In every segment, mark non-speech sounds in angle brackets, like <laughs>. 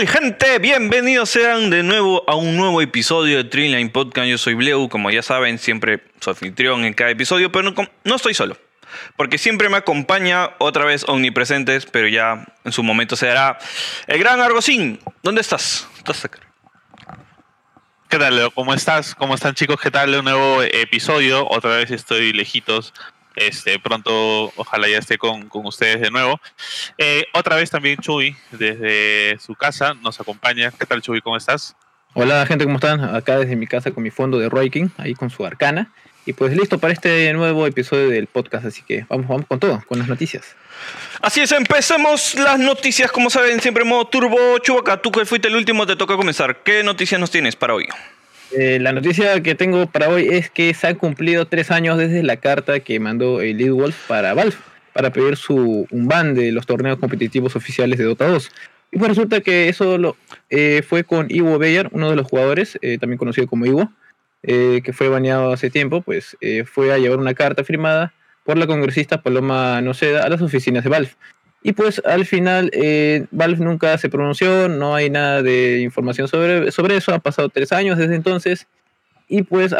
¿Qué tal, gente? Bienvenidos sean de nuevo a un nuevo episodio de Trilline Podcast. Yo soy Bleu, como ya saben, siempre soy anfitrión en cada episodio, pero no, no estoy solo. Porque siempre me acompaña otra vez omnipresentes, pero ya en su momento se dará el gran Argosín. ¿Dónde estás? ¿Estás acá? ¿Qué tal, Leo? ¿Cómo estás? ¿Cómo están, chicos? ¿Qué tal? Un nuevo episodio. Otra vez estoy lejitos. Este, pronto, ojalá ya esté con, con ustedes de nuevo. Eh, otra vez también Chuy, desde su casa, nos acompaña. ¿Qué tal, Chuy? ¿Cómo estás? Hola, gente, ¿cómo están? Acá desde mi casa con mi fondo de Roiking, ahí con su arcana. Y pues listo para este nuevo episodio del podcast, así que vamos, vamos con todo, con las noticias. Así es, empecemos las noticias, como saben, siempre en modo turbo. Chubaca, tú que fuiste el último, te toca comenzar. ¿Qué noticias nos tienes para hoy? Eh, la noticia que tengo para hoy es que se han cumplido tres años desde la carta que mandó el Lead Wolf para Valve para pedir su, un ban de los torneos competitivos oficiales de Dota 2. Y pues resulta que eso lo, eh, fue con Ivo Beyer, uno de los jugadores, eh, también conocido como Ivo, que fue baneado hace tiempo, pues fue a llevar una carta firmada por la congresista Paloma Noceda a las oficinas de Valve. Y pues al final eh, Valve nunca se pronunció, no hay nada de información sobre, sobre eso, han pasado tres años desde entonces. Y pues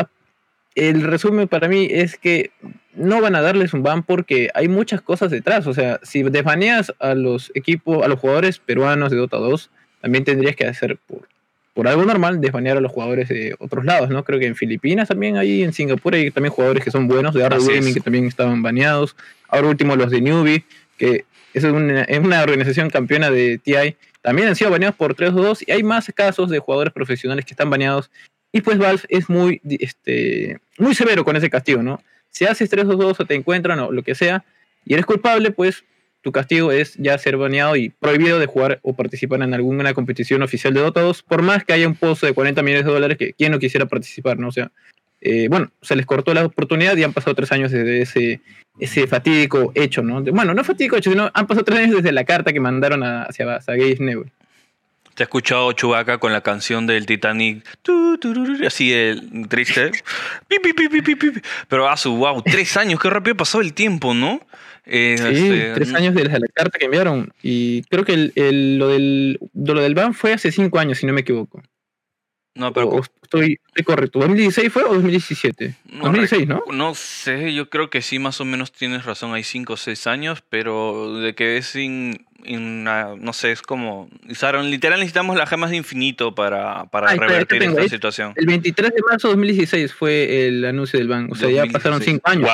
el resumen para mí es que no van a darles un ban porque hay muchas cosas detrás. O sea, si desbaneas a los equipos, a los jugadores peruanos de Dota 2, también tendrías que hacer por, por algo normal, desbanear a los jugadores de otros lados, ¿no? Creo que en Filipinas también, ahí en Singapur hay también jugadores que son buenos, de Arrow Gaming que también estaban baneados. Ahora último los de Newbie, que es una, es una organización campeona de TI. También han sido baneados por 3 o 2 y hay más casos de jugadores profesionales que están baneados. Y pues Valve es muy, este, muy severo con ese castigo, ¿no? Si haces 3 o 2 o te encuentran o lo que sea y eres culpable, pues tu castigo es ya ser baneado y prohibido de jugar o participar en alguna competición oficial de Dota 2, por más que haya un pozo de 40 millones de dólares que quien no quisiera participar, ¿no? O sea, eh, bueno, se les cortó la oportunidad y han pasado tres años desde ese, ese fatídico hecho, ¿no? bueno, no fatídico hecho, sino han pasado tres años desde la carta que mandaron hacia, hacia Gabe Nebel. Te he escuchado Chubaca con la canción del Titanic, así el triste. <laughs> Pero a ah, su wow, tres años, qué rápido ha pasado el tiempo, ¿no? Eh, sí, este, tres años desde la carta que enviaron. Y creo que el, lo, del, lo del ban fue hace cinco años, si no me equivoco. No, pero. estoy, correcto. ¿2016 fue o 2017? No, 2016, ¿no? No sé, yo creo que sí, más o menos tienes razón. Hay 5 o 6 años, pero de que es sin no sé, es como. Usaron, literal necesitamos las gemas de infinito para, para revertir esta situación. El 23 de marzo de 2016 fue el anuncio del ban. O sea, ya pasaron 5 años.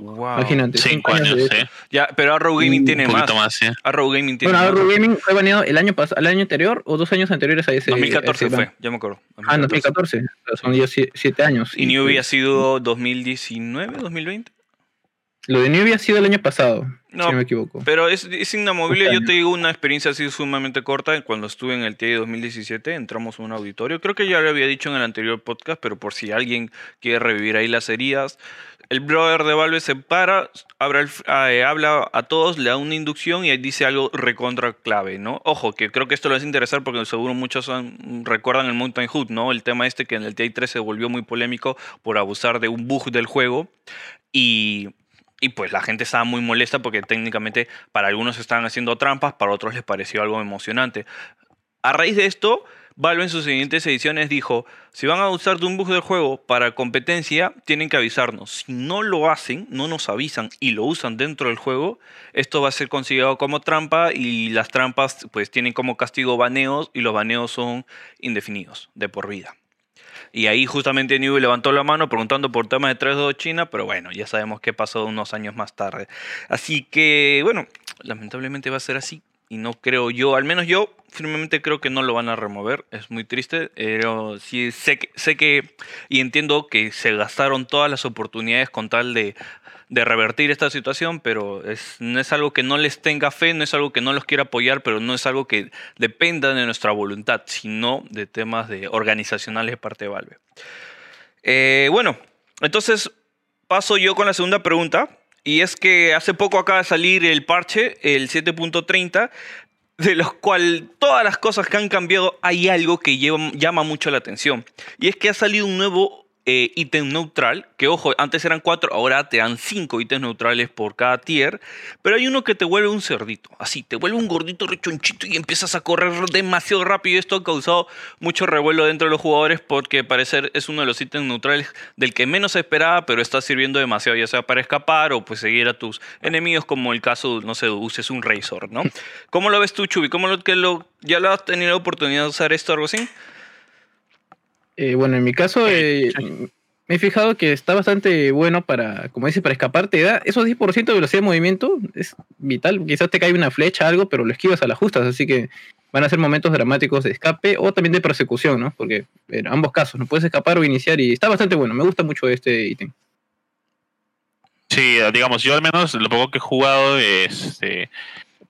Wow. Imagínate. 5 años, años ¿eh? Ya, pero Arrow Gaming tiene más. más ¿eh? Arrow Gaming tiene bueno, Arrow Gaming fue baneado el año, el año anterior o dos años anteriores a ese. 2014 fue, ya me acuerdo. 2014. Ah, 2014. Son 7 años. ¿Y Newbie ha sido 2019, 2020? Lo de Newbie ha sido el año pasado, si no me equivoco. Pero es, es inamovible. Yo te digo una experiencia así sumamente corta. Cuando estuve en el TI 2017, entramos a un auditorio. Creo que ya lo había dicho en el anterior podcast, pero por si alguien quiere revivir ahí las heridas. El brother de Valve se para, eh, habla a todos, le da una inducción y ahí dice algo recontra clave, ¿no? Ojo, que creo que esto les va a interesar porque seguro muchos recuerdan el Mountain Hood, ¿no? El tema este que en el TI 3 se volvió muy polémico por abusar de un bug del juego. Y y pues la gente estaba muy molesta porque técnicamente para algunos estaban haciendo trampas, para otros les pareció algo emocionante. A raíz de esto, Valve en sus siguientes ediciones dijo, si van a usar de un bug del juego para competencia, tienen que avisarnos. Si no lo hacen, no nos avisan y lo usan dentro del juego, esto va a ser considerado como trampa y las trampas pues tienen como castigo baneos y los baneos son indefinidos, de por vida. Y ahí justamente Newell levantó la mano preguntando por temas de 3-2 China, pero bueno, ya sabemos qué pasó unos años más tarde. Así que, bueno, lamentablemente va a ser así. Y no creo yo, al menos yo firmemente creo que no lo van a remover. Es muy triste. Pero sí sé sé que y entiendo que se gastaron todas las oportunidades con tal de de revertir esta situación, pero es, no es algo que no les tenga fe, no es algo que no los quiera apoyar, pero no es algo que dependa de nuestra voluntad, sino de temas de organizacionales de parte de Valve. Eh, bueno, entonces paso yo con la segunda pregunta, y es que hace poco acaba de salir el parche, el 7.30, de los cuales todas las cosas que han cambiado hay algo que llama mucho la atención. Y es que ha salido un nuevo eh, ítem neutral, que ojo, antes eran cuatro, ahora te dan cinco ítems neutrales por cada tier, pero hay uno que te vuelve un cerdito, así, te vuelve un gordito rechonchito y empiezas a correr demasiado rápido. Esto ha causado mucho revuelo dentro de los jugadores porque parecer es uno de los ítems neutrales del que menos se esperaba, pero está sirviendo demasiado, ya sea para escapar o pues seguir a tus enemigos, como el caso, no sé, uses un Razor, ¿no? ¿Cómo lo ves tú, Chubi? ¿Cómo lo que lo, ya lo has tenido la oportunidad de usar esto o algo así? Eh, bueno, en mi caso, eh, me he fijado que está bastante bueno para, como dice, para escapar. Te da esos 10% de velocidad de movimiento, es vital. Quizás te cae una flecha, algo, pero lo esquivas a las justas, así que van a ser momentos dramáticos de escape o también de persecución, ¿no? Porque en ambos casos, no puedes escapar o iniciar y está bastante bueno. Me gusta mucho este ítem. Sí, digamos, yo al menos lo poco que he jugado este,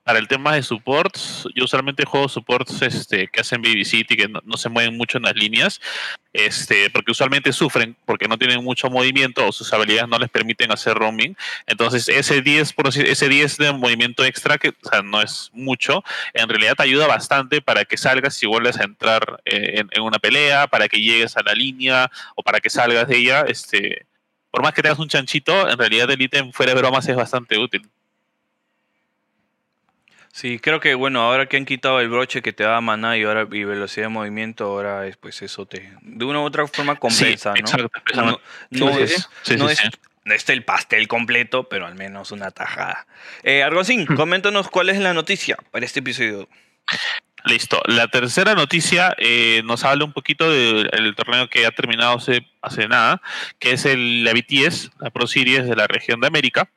para el tema de supports, yo usualmente juego supports este, que hacen City, que no, se mueven mucho en las líneas, este, porque usualmente sufren porque no tienen mucho movimiento o sus habilidades no les permiten hacer roaming. Entonces, ese 10, por, ese 10 de movimiento extra, que no es mucho, en realidad te ayuda bastante para que salgas y vuelvas a entrar eh, en, una pelea, para que llegues a la línea o para que salgas de ella. Este, por más que tengas un chanchito, en realidad el ítem fuera de bromas es bastante útil. Sí, creo que bueno, ahora que han quitado el broche que te da maná y ahora y velocidad de movimiento, ahora es pues eso te de una u otra forma compensa, ¿no? no, es, no es, el pastel completo, pero al menos una tajada. Eh, Argocín, <laughs> coméntanos cuál es la noticia para este episodio. Listo. La tercera noticia eh, nos habla un poquito del torneo que ha terminado hace, hace nada, que es el, la BTS, la Pro Series de la región de América,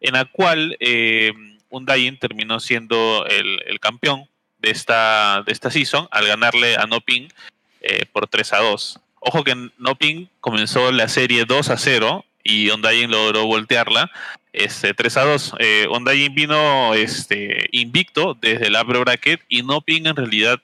en la cual eh, Undying terminó siendo el, campeón de esta, de esta season al ganarle a Noping eh, por 3 a 2. Ojo que Noping comenzó la serie 2 a 0 y Undying logró voltearla este, 3 a 2. Eh, vino este, invicto desde la upper bracket y Noping en realidad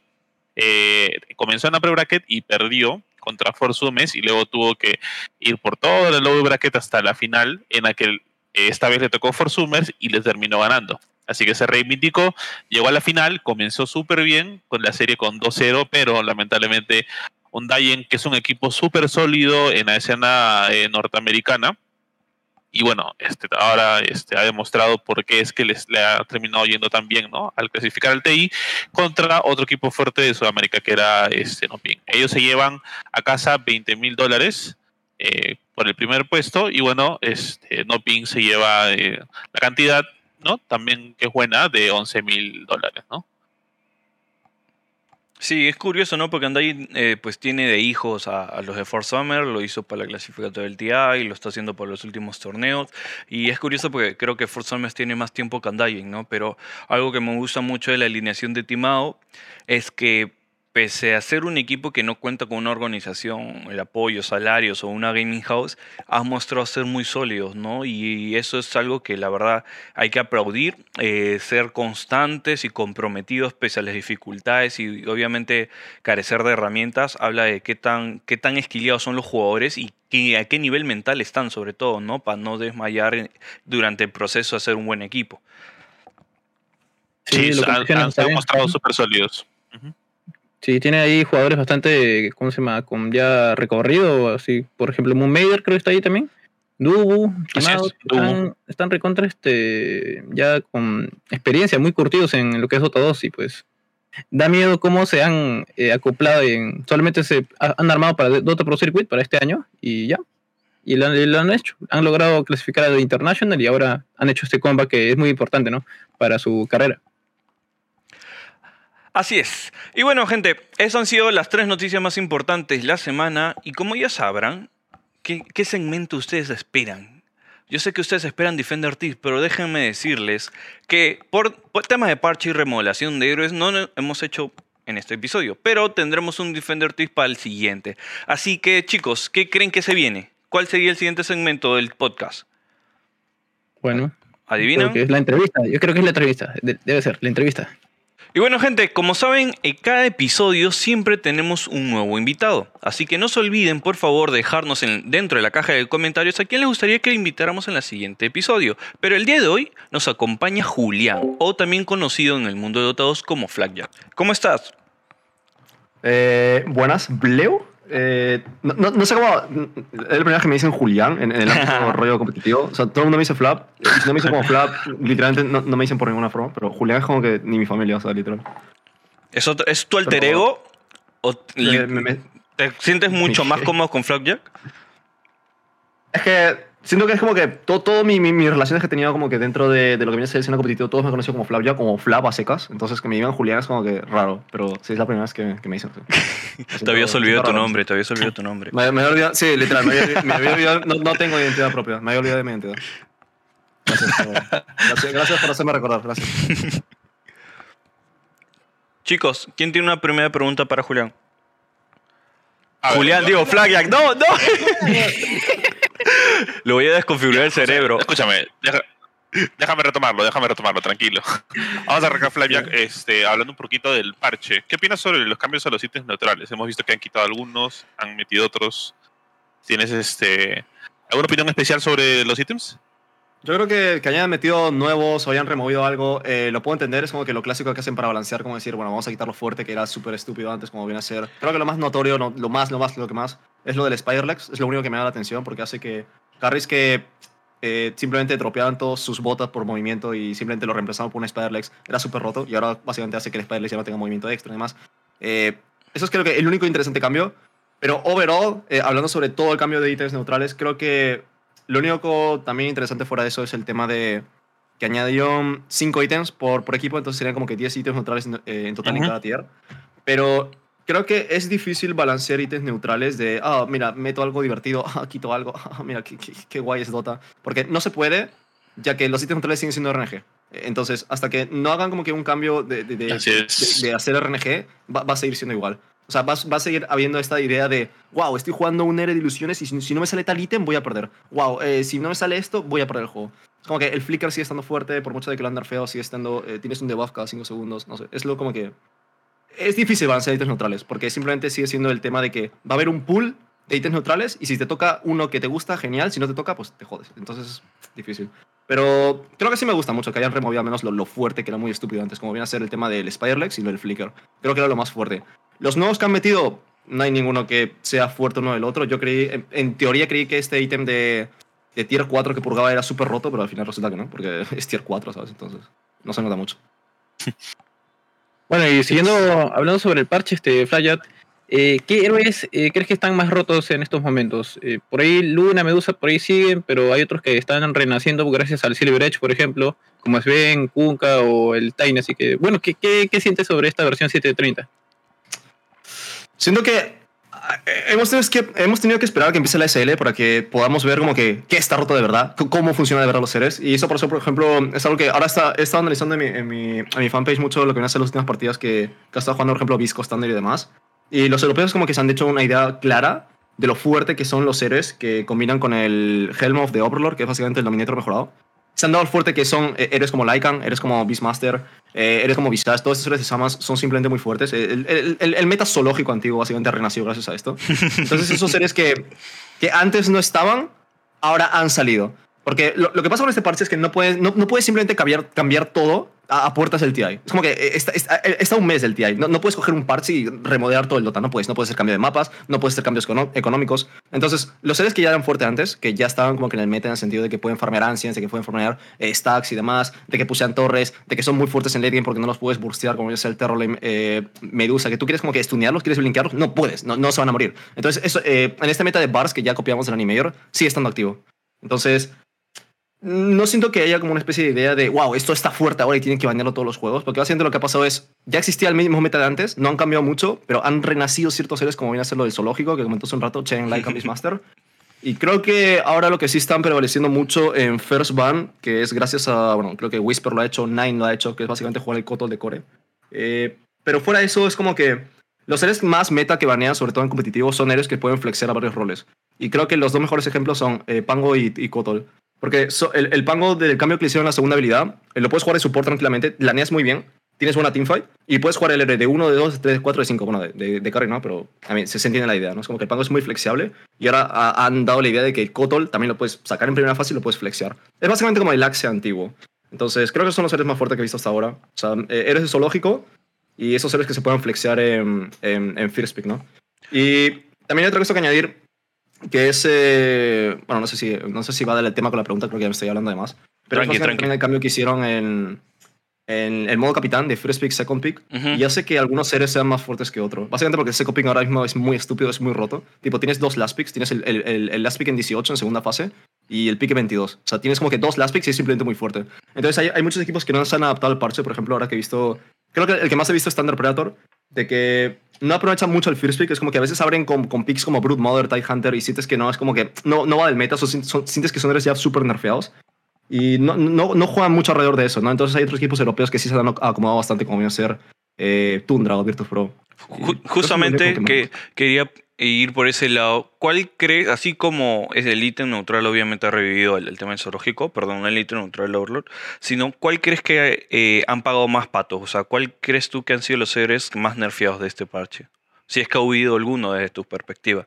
eh, comenzó en la upper bracket y perdió contra Forzumes y luego tuvo que ir por todo el lower bracket hasta la final en la que esta vez le tocó Forsumers y le terminó ganando. Así que se reivindicó, llegó a la final, comenzó súper bien con la serie con 2-0, pero lamentablemente Undying, que es un equipo súper sólido en la escena eh, norteamericana, y bueno, este, ahora este, ha demostrado por qué es que les, le ha terminado yendo tan bien, ¿no? Al clasificar al TI contra otro equipo fuerte de Sudamérica que era este, Nopin. Ellos se llevan a casa 20 mil dólares eh, por el primer puesto y bueno, este, Nopin se lleva eh, la cantidad, ¿no? También que es buena, de 11 mil dólares, ¿no? Sí, es curioso, ¿no? Porque Andai eh, pues tiene de hijos a, los de Force Summer, lo hizo para la clasificatoria del TI, lo está haciendo por los últimos torneos. Y es curioso porque creo que Force Summer tiene más tiempo que Andai, ¿no? Pero algo que me gusta mucho de la alineación de Timao es que pese a ser un equipo que no cuenta con una organización, el apoyo, salarios o una gaming house, has mostrado ser muy sólidos, ¿no? Y eso es algo que la verdad hay que aplaudir, eh, ser constantes y comprometidos pese a las dificultades y obviamente carecer de herramientas, habla de qué tan, qué tan esquiliados son los jugadores y a qué nivel mental están sobre todo, ¿no? Para no desmayar durante el proceso de hacer un buen equipo. Sí, se han, mostrado súper sólidos. Sí, tiene ahí jugadores bastante, ¿cómo se llama? Con ya recorrido, así, por ejemplo, Moon creo que está ahí también. Dubu, están, están, recontra este, ya con experiencia, muy curtidos en lo que es Dota 2 y pues da miedo cómo se han eh, acoplado en, solamente se han armado para Dota Pro Circuit para este año y ya, y lo, lo, han hecho, han logrado clasificar a The International y ahora han hecho este combat que es muy importante, ¿no? Para su carrera. Así es. Y bueno, gente, esas han sido las tres noticias más importantes de la semana. Y como ya sabrán, ¿qué, segmento ustedes esperan? Yo sé que ustedes esperan Defender Tips, pero déjenme decirles que por, temas de parche y remodelación de héroes no hemos hecho en este episodio, pero tendremos un Defender Tips para el siguiente. Así que chicos, ¿qué creen que se viene? ¿Cuál sería el siguiente segmento del podcast? Bueno, ¿adivinan? es la entrevista. Yo creo que es la entrevista. debe ser la entrevista. Y bueno gente, como saben, en cada episodio siempre tenemos un nuevo invitado. Así que no se olviden por favor dejarnos dentro de la caja de comentarios a quién les gustaría que le invitáramos en el siguiente episodio. Pero el día de hoy nos acompaña Julián, o también conocido en el mundo de dotados como Flagjack. ¿Cómo estás? Eh, buenas, Bleo. Eh, no, no, no sé cómo. Es la primera vez que me dicen Julián en, en el <laughs> ámbito rollo competitivo. O sea, todo el mundo me dice Flap. Y si no me dicen como Flap, <laughs> literalmente no, no me dicen por ninguna forma. Pero Julián es como que ni mi familia, o sea, literal. ¿Es, otro- ¿Es tu alter ego? ¿O li- Me- me- me- te sientes mucho <laughs> más cómodo con Flapjack? Es que siento que es como que todo, todo mi, mi- mis relaciones que he tenido como que dentro de, de lo que viene a ser el escena competitivo, todos me conocen como Flap ya, como Flap a secas. Entonces que me digan Julián es como que raro. Pero sí, es la primera vez que, que me dicen. <laughs> Te habías olvidado tu nombre, te habías olvidado tu nombre. Me, me había olvidado, sí, literal, me había, me había olvidado, no, no tengo identidad propia, me había olvidado de mi identidad. Gracias, por- gracias, gracias por hacerme recordar, gracias. Chicos, ¿quién tiene una primera pregunta para Julián? A ver, Julián, digo, Flapjack, no, no. <laughs> Lo voy a desconfigurar el cerebro. Escúchame, deja- déjame retomarlo, déjame retomarlo, tranquilo. Vamos a arrancar Flapjack este, hablando un poquito del parche. ¿Qué opinas sobre los cambios a los ítems neutrales? Hemos visto que han quitado algunos, han metido otros. ¿Tienes este alguna opinión especial sobre los ítems? Yo creo que, que hayan metido nuevos o hayan removido algo, eh, lo puedo entender, es como que lo clásico que hacen para balancear, como decir, bueno, vamos a quitar lo fuerte, que era súper estúpido antes, como viene a ser. Creo que lo más notorio, no- lo más, lo más, lo que más, es lo del Spiderlex, es lo único que me da la atención, porque hace que carries que eh, simplemente dropeaban todas sus botas por movimiento y simplemente lo reemplazaban por un Spiderlex, era súper roto, y ahora básicamente hace que el Spiderlex ya no tenga movimiento extra y demás. Eh, eso es creo que el único interesante cambio, pero overall, eh, hablando sobre todo el cambio de ítems neutrales, creo que lo único también interesante fuera de eso es el tema de que añadieron 5 ítems por, por equipo, entonces serían como que 10 ítems neutrales en, en total en cada tier. Pero creo que es difícil balancear ítems neutrales de, ah, mira, meto algo divertido, <laughs> ah, quito algo, <laughs> ah, mira, qué, qué- qué guay es Dota. Porque no se puede, ya que los ítems neutrales siguen siendo RNG. Entonces, hasta que no hagan como que un cambio de, de- de- hacer RNG, va, va a seguir siendo igual. O sea, va, va a seguir habiendo esta idea de, wow, estoy jugando un héroe de ilusiones y si, si no me sale tal ítem, voy a perder. Wow, eh, si no me sale esto, voy a perder el juego. Es como que el flicker sigue estando fuerte, por mucho de que lo han feo, sigue estando, eh, tienes un debuff cada 5 segundos, no sé. Es lo como que... Es difícil balancear ítems neutrales, porque simplemente sigue siendo el tema de que va a haber un pool de ítems neutrales y si te toca uno que te gusta, genial, si no te toca, pues te jodes. Entonces es difícil. Pero creo que sí me gusta mucho que hayan removido al menos lo, lo fuerte que era muy estúpido antes, como viene a ser el tema del Spiderlex y lo del Flicker. Creo que era lo más fuerte. Los nuevos que han metido, no hay ninguno que sea fuerte uno del otro. Yo creí, en, en teoría creí que este ítem de, de tier 4 que purgaba era súper roto, pero al final resulta que no, porque <laughs> es tier 4, ¿sabes? Entonces, no se nota mucho. <laughs> Bueno, y siguiendo hablando sobre el parche, este Flyat, eh, ¿qué héroes eh, crees que están más rotos en estos momentos? Eh, por ahí Luna, Medusa, por ahí siguen, pero hay otros que están renaciendo gracias al Silver Edge, por ejemplo, como Sven, Kunka o el Tiny. Así que, bueno, ¿qué, qué, qué sientes sobre esta versión 730? Siento que hemos tenido, que hemos tenido que esperar que empiece la SL para que podamos ver como que qué está roto de verdad, cómo funciona de verdad los seres. Y eso, por eso, por ejemplo, es algo que ahora está, he estado analizando en mi, en mi, en mi fanpage mucho lo que vienen a ser las últimas partidas que, que ha estado jugando, por ejemplo, Visco, Standard y demás. Y los europeos como que se han hecho una idea clara de lo fuerte que son los seres que combinan con el Helm of the Overlord, que es básicamente el Dominator mejorado. Se han dado el fuerte que son eh, héroes como Lycan, eres como Beastmaster, eh, eres como Visage, todos estos Samas son simplemente muy fuertes. El, el, el- el meta zoológico antiguo básicamente ha renacido gracias a esto. Entonces esos seres que, que antes no estaban, ahora han salido. Porque lo, lo que pasa con este parche es que no puedes, no, no puedes simplemente cambiar, cambiar todo a, a puertas del TI. Es como que eh, está, está, está un mes del TI. No, no puedes coger un parche y remodelar todo el Dota. No puedes. No puedes hacer cambio de mapas, no puedes hacer cambios económicos. Entonces, los seres que ya eran fuertes antes, que ya estaban como que en el meta en el sentido de que pueden farmear ancients, de que pueden farmear eh, stacks y demás, de que pusean torres, de que son muy fuertes en late game porque no los puedes burstear como es el Terror eh, Medusa, que tú quieres como que stunearlos, quieres blinkearlos, no puedes, no, no se van a morir. Entonces, eso, eh, en este meta de bars que ya copiamos del Animator, sigue estando activo. Entonces, no siento que haya como una especie de idea de, wow, esto está fuerte ahora y tienen que bañarlo todos los juegos, porque básicamente lo que ha pasado es, ya existía el mismo meta de antes, no han cambiado mucho, pero han renacido ciertos seres como viene a ser lo del zoológico, que comentó hace un rato, Chain Like and <laughs> Beastmaster. Y creo que ahora lo que sí están prevaleciendo mucho en First Ban, que es gracias a, bueno, creo que Whisper lo ha hecho, Nine lo ha hecho, que es básicamente jugar el Kotol de Core. Eh, pero fuera de eso, es como que los seres más meta que banean, sobre todo en competitivo, son héroes que pueden flexear a varios roles. Y creo que los dos mejores ejemplos son eh, Pango y, y Kotol. Porque so- el, el Pango del cambio que le hicieron en la segunda habilidad, eh, lo puedes jugar de support tranquilamente, laneas muy bien, tienes buena teamfight y puedes jugar el héroe de 1, de 2, de 3, de 4, de 5. Bueno, de, de, de carry no, pero a mí se, se entiende la idea, ¿no? Es como que el Pango es muy flexible y ahora ha- han dado la idea de que el Kotol también lo puedes sacar en primera fase y lo puedes flexear. Es básicamente como el Axe antiguo. Entonces, creo que son los seres más fuertes que he visto hasta ahora. O sea, eh, héroes de zoológico y esos seres que se puedan flexear en, en, en First Pick, ¿no? Y también hay otra cosa que añadir, que es, eh, bueno, no sé, si, no sé si va del tema con la pregunta, creo que ya me estoy hablando de más, pero Tranqui, tranqui. también el cambio que hicieron en, en el modo capitán de First Pick, Second Pick, Ujú. y hace que algunos seres sean más fuertes que otros. Básicamente porque el Second Pick ahora mismo es muy estúpido, es muy roto. Tipo, tienes dos last picks, tienes el, el, el- el last pick en 18 en segunda fase y el pick en 22. O sea, tienes como que dos last picks y es simplemente muy fuerte. Entonces hay, hay muchos equipos que no se han adaptado al parche, por ejemplo, ahora que he visto... Creo que el que más he visto es Thunder Predator, de que no aprovechan mucho el First Pick, es como que a veces abren con, con picks como Brood Mother, TIE Hunter y sientes que no, es como que no, no va del meta, son- son- sientes que son héroes ya súper nerfeados. Y no, no, no juegan mucho alrededor de eso, ¿no? Entonces hay otros equipos europeos que sí se han acomodado bastante, como viene a ser eh, Tundra o Virtus Pro. Ju- justamente que quería ir por ese lado. ¿Cuál crees, así como es el ítem neutral, obviamente ha revivido el, tema del zoológico, perdón, el ítem neutral Overlord, sino cuál crees que eh, han pagado más patos? O sea, ¿cuál crees tú que han sido los héroes más nerfeados de este parche? Si es que ha habido alguno desde tu perspectiva.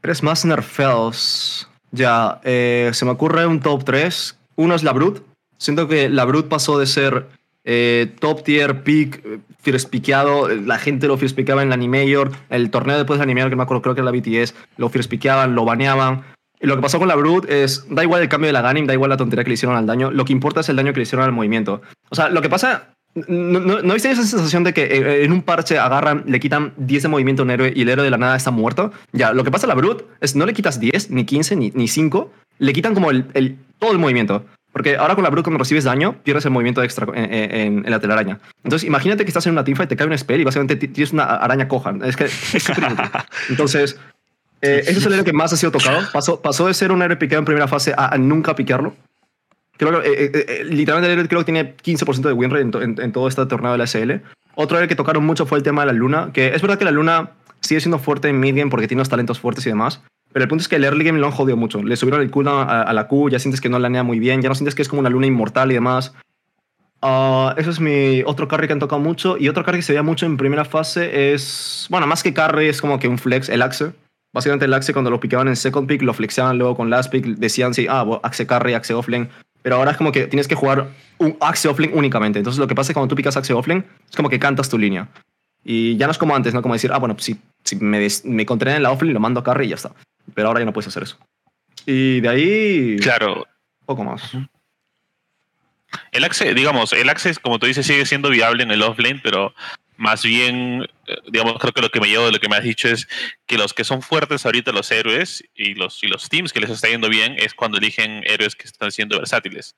Tres más nerfeados. Ya, eh, se me ocurre un top 3. Uno es la Brute. Siento que la Brute pasó de ser eh, top tier, pick, eh, first piqueado. La gente lo first piqueaba en la Animayor. El torneo después de Animayor, que me acuerdo, creo que era la BTS, lo first piqueaban, lo baneaban. Y lo que pasó con la Brute es, da igual el cambio de la Ganim, da igual la tontería que le hicieron al daño, lo que importa es el daño que le hicieron al movimiento. O sea, lo que pasa, ¿no, no, ¿no esa sensación de que eh, en un parche agarran, le quitan 10 de movimiento a un héroe y el héroe de la nada está muerto? Ya, lo que pasa a la Brute es no le quitas 10, ni 15, ni, ni 5, le quitan como el, el- todo el movimiento. Porque ahora con la Brute cuando recibes daño, pierdes el movimiento extra en, en- en la telaraña. Entonces imagínate que estás en una teamfight, te cae un spell y básicamente ti- tienes una araña coja. Es que es súper inútil. <laughs> Entonces, eh, ese es el héroe que más ha sido tocado. Pasó, pasó de ser un héroe piqueado en primera fase a, a nunca piquearlo. Creo que, eh, eh, eh, literalmente el héroe creo que tiene 15% de win rate en, to- en- en todo este torneo de la SL. Otro héroe que tocaron mucho fue el tema de la luna, que es verdad que la luna sigue siendo fuerte en mid game porque tiene unos talentos fuertes y demás, pero el punto es que el early game lo han jodido mucho. Le subieron el cooldown a, la Q, ya sientes que no lanea muy bien, ya no sientes que es como una luna inmortal y demás. Ah, eso es mi otro carry que han tocado mucho. Y otro carry que se veía mucho en primera fase es. Bueno, más que carry, es como que un flex, el Axe. Básicamente el Axe cuando lo picaban en second pick, lo flexeaban luego con last pick, decían sí, ah, Axe carry, Axe offlane. Pero ahora es como que tienes que jugar un Axe offlane únicamente. Entonces lo que pasa es que cuando tú picas Axe offlane, es como que cantas tu línea. Y ya no es como antes, ¿no? Como decir, ah, bueno, pues si, me, des- en la offlane, lo mando a carry y ya está. Pero ahora ya no puedes hacer eso. Y de ahí. Claro, Poco más. el Axe, digamos, el Axe, como tú dices, sigue siendo viable en el offlane, pero más bien, eh, digamos, creo que lo que me llevo de lo que me has dicho es que los que son fuertes ahorita, los héroes y los, y los teams que les está yendo bien, es cuando eligen héroes que están siendo versátiles.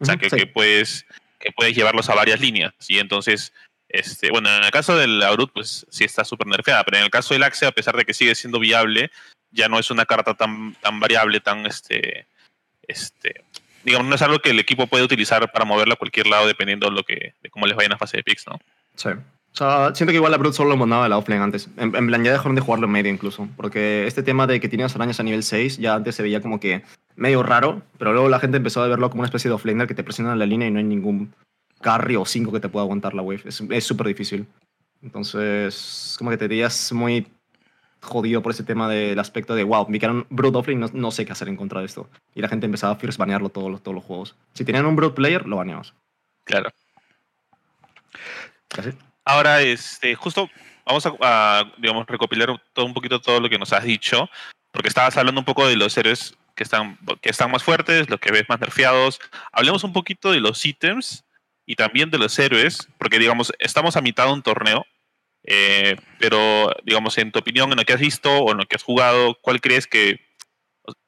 O sea, que, sí. que puedes, que puedes llevarlos a varias líneas. Y entonces, este, bueno, en el caso del Aurut, pues sí está súper nerfeada, pero en el caso del Axe, a pesar de que sigue siendo viable, ya no es una carta tan, tan variable, tan, este, este, digamos, no es algo que el equipo puede utilizar para moverla a cualquier lado dependiendo de, lo que, de cómo les vaya en la fase de picks, ¿no? Sí. O sea, siento que igual la Brute solo lo mandaba la antes. En, en plan, ya dejaron de jugarlo en medio incluso. Porque este tema de que tienes arañas a nivel 6 ya antes se veía como que medio raro. Pero luego la gente empezó a verlo como una especie de offlaner que te presiona en la línea y no hay ningún carry o 5 que te pueda aguantar la wave. Es súper difícil. Entonces, como que te dirías muy jodido por ese tema del aspecto de, wow, me quedaron Brute offlane, no, no sé qué hacer en contra de esto. Y la gente empezaba a first banearlo todos los, todos los juegos. Si tenían un Brute player, lo baneabas. Claro. Casi. Ahora, este, justo vamos a, a, digamos, recopilar todo un poquito todo lo que nos has dicho, porque estabas hablando un poco de los héroes que están, que están más fuertes, los que ves más nerfeados. Hablemos un poquito de los ítems y también de los héroes, porque, digamos, estamos a mitad de un torneo, eh, pero, digamos, en tu opinión, en lo que has visto o en lo que has jugado, ¿cuál crees que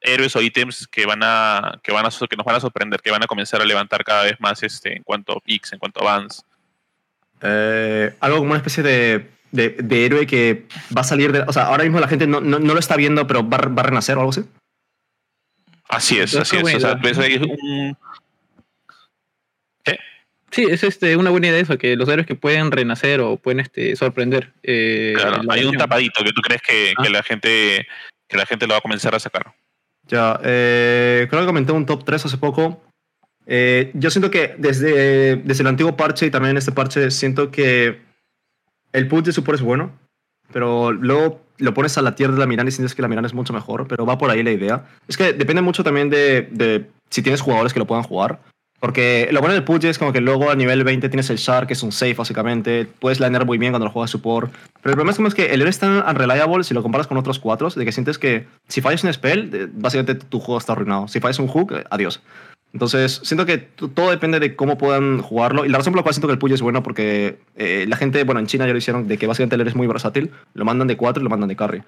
héroes o ítems que van a que van a que nos van a sorprender, que van a comenzar a levantar cada vez más este en cuanto a picks, en cuanto a bans? Eh, algo como una especie de, de, de héroe que va a salir de... O sea, ahora mismo la gente no, no, no lo está viendo, pero va, a- va a renacer o algo así. Así es, así es. O sea, ves ahí un, Sí, es este, una buena idea eso, que los héroes que pueden renacer o pueden este, sorprender. eh, claro, la hay un tapadito que tú crees que, que Ah. la gente que la gente lo va a comenzar a sacar. Ya, eh, creo que comenté un top 3 hace poco. Eh, yo siento que desde, desde el antiguo parche y también en este parche, siento que el put de support es bueno, pero luego lo pones a la tierra de la Miranda y sientes que la Miranda es mucho mejor, pero va por ahí la idea. Es que depende mucho también de, de si tienes jugadores que lo puedan jugar. Porque lo bueno del Pudge es como que luego a nivel 20 tienes el Shark, que es un safe básicamente. Puedes lanear muy bien cuando lo juegas support. Pero el problema es como es que el héroe es tan unreliable si lo comparas con otros cuatro, de que sientes que si fallas un spell, básicamente tu juego está arruinado. Si fallas un hook, eh, adiós. Entonces, siento que todo depende de cómo puedan jugarlo. Y la razón por la cual siento que el Puyo es bueno porque eh, la gente, bueno, en China ya lo hicieron, de que básicamente el héroe es muy versátil. Lo mandan de 4 y lo mandan de carry.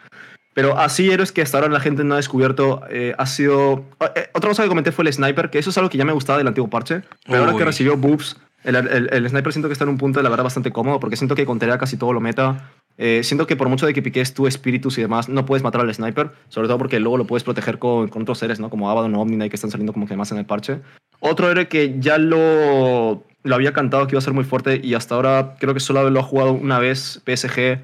Pero así héroes que hasta ahora la gente no ha descubierto eh, ha sido... eh, otra cosa que comenté fue el Sniper, que eso es algo que ya me gustaba del antiguo parche. Pero ahora que recibió buffs, el, el- el Sniper siento que está en un punto de la verdad bastante cómodo porque siento que contaría casi todo lo meta. Eh, siento que por mucho de que piques tu espíritus y demás, no puedes matar al Sniper, sobre todo porque luego lo puedes proteger con, con otros seres, ¿no? Como Abaddon o Omni que están saliendo como que más en el parche. Otro héroe que ya lo, lo había cantado que iba a ser muy fuerte y hasta ahora creo que solo lo ha jugado una vez PSG,